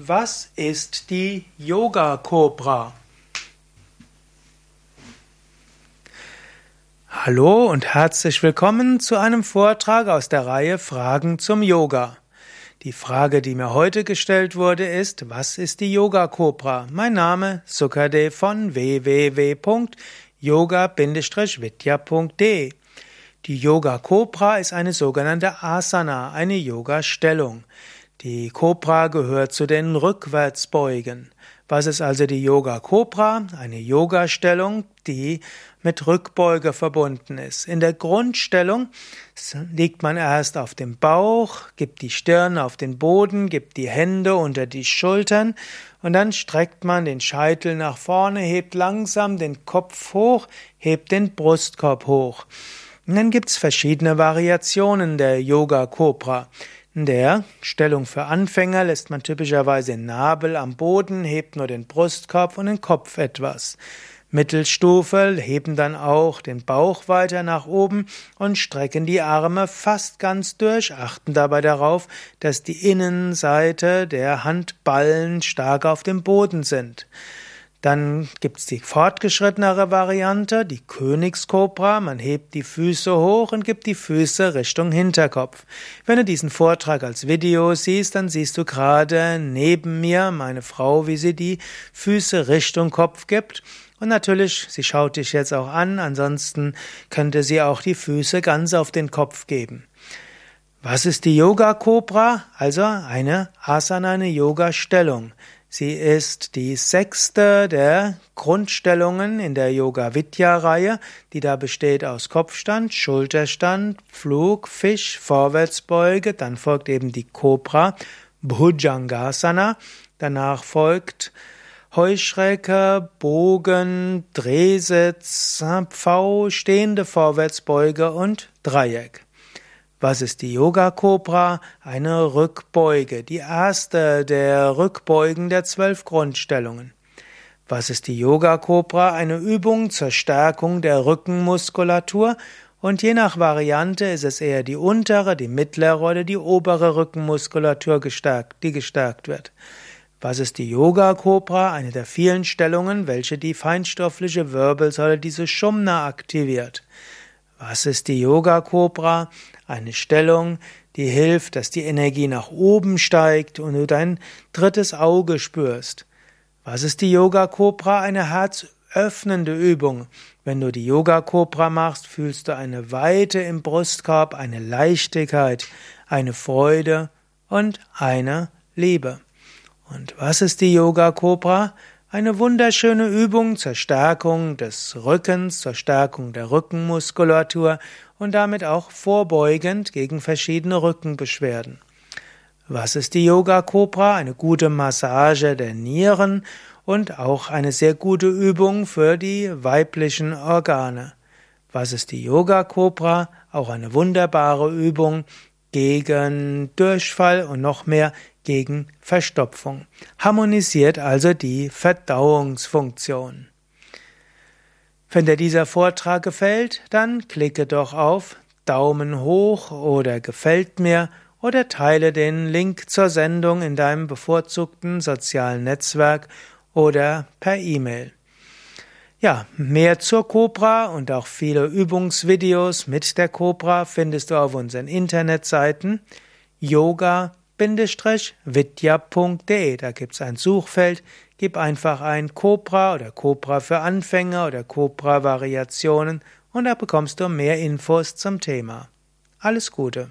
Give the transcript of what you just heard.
Was ist die Yoga-Kobra? Hallo und herzlich willkommen zu einem Vortrag aus der Reihe Fragen zum Yoga. Die Frage, die mir heute gestellt wurde, ist, was ist die Yoga-Kobra? Mein Name Sukadev von www.yoga-vidya.de Die Yoga-Kobra ist eine sogenannte Asana, eine Yoga-Stellung. Die Kobra gehört zu den Rückwärtsbeugen. Was ist also die Yoga Cobra? Eine Yoga-Stellung, die mit Rückbeuge verbunden ist. In der Grundstellung liegt man erst auf dem Bauch, gibt die Stirn auf den Boden, gibt die Hände unter die Schultern und dann streckt man den Scheitel nach vorne, hebt langsam den Kopf hoch, hebt den Brustkorb hoch. Und dann gibt's verschiedene Variationen der Yoga Cobra. In der Stellung für Anfänger lässt man typischerweise den Nabel am Boden, hebt nur den Brustkorb und den Kopf etwas. Mittelstufe heben dann auch den Bauch weiter nach oben und strecken die Arme fast ganz durch, achten dabei darauf, dass die Innenseite der Handballen stark auf dem Boden sind. Dann gibt's die fortgeschrittenere Variante, die Königskobra. Man hebt die Füße hoch und gibt die Füße Richtung Hinterkopf. Wenn du diesen Vortrag als Video siehst, dann siehst du gerade neben mir meine Frau, wie sie die Füße Richtung Kopf gibt. Und natürlich, sie schaut dich jetzt auch an, ansonsten könnte sie auch die Füße ganz auf den Kopf geben. Was ist die Yoga Cobra? Also eine Asana, eine Yoga Stellung. Sie ist die sechste der Grundstellungen in der Yoga Vidya Reihe, die da besteht aus Kopfstand, Schulterstand, Flug, Fisch, Vorwärtsbeuge, dann folgt eben die Cobra, Bhujangasana, danach folgt Heuschrecke, Bogen, Drehsitz, V, stehende Vorwärtsbeuge und Dreieck. Was ist die Yoga Cobra? Eine Rückbeuge, die erste der Rückbeugen der zwölf Grundstellungen. Was ist die Yoga Cobra? Eine Übung zur Stärkung der Rückenmuskulatur und je nach Variante ist es eher die untere, die mittlere oder die obere Rückenmuskulatur gestärkt, die gestärkt wird. Was ist die Yoga Cobra? Eine der vielen Stellungen, welche die feinstoffliche Wirbelsäule, diese Shumna aktiviert. Was ist die Yoga Cobra? Eine Stellung, die hilft, dass die Energie nach oben steigt und du dein drittes Auge spürst. Was ist die Yoga Cobra? Eine herzöffnende Übung. Wenn du die Yoga Cobra machst, fühlst du eine Weite im Brustkorb, eine Leichtigkeit, eine Freude und eine Liebe. Und was ist die Yoga Cobra? Eine wunderschöne Übung zur Stärkung des Rückens, zur Stärkung der Rückenmuskulatur und damit auch vorbeugend gegen verschiedene Rückenbeschwerden. Was ist die Yoga Cobra? Eine gute Massage der Nieren und auch eine sehr gute Übung für die weiblichen Organe. Was ist die Yoga Cobra? Auch eine wunderbare Übung gegen Durchfall und noch mehr gegen Verstopfung. Harmonisiert also die Verdauungsfunktion. Wenn dir dieser Vortrag gefällt, dann klicke doch auf Daumen hoch oder gefällt mir oder teile den Link zur Sendung in deinem bevorzugten sozialen Netzwerk oder per E-Mail. Ja, mehr zur Cobra und auch viele Übungsvideos mit der Cobra findest du auf unseren Internetseiten yoga-vidya.de. Da gibt's ein Suchfeld, gib einfach ein Cobra oder Cobra für Anfänger oder Cobra Variationen und da bekommst du mehr Infos zum Thema. Alles Gute.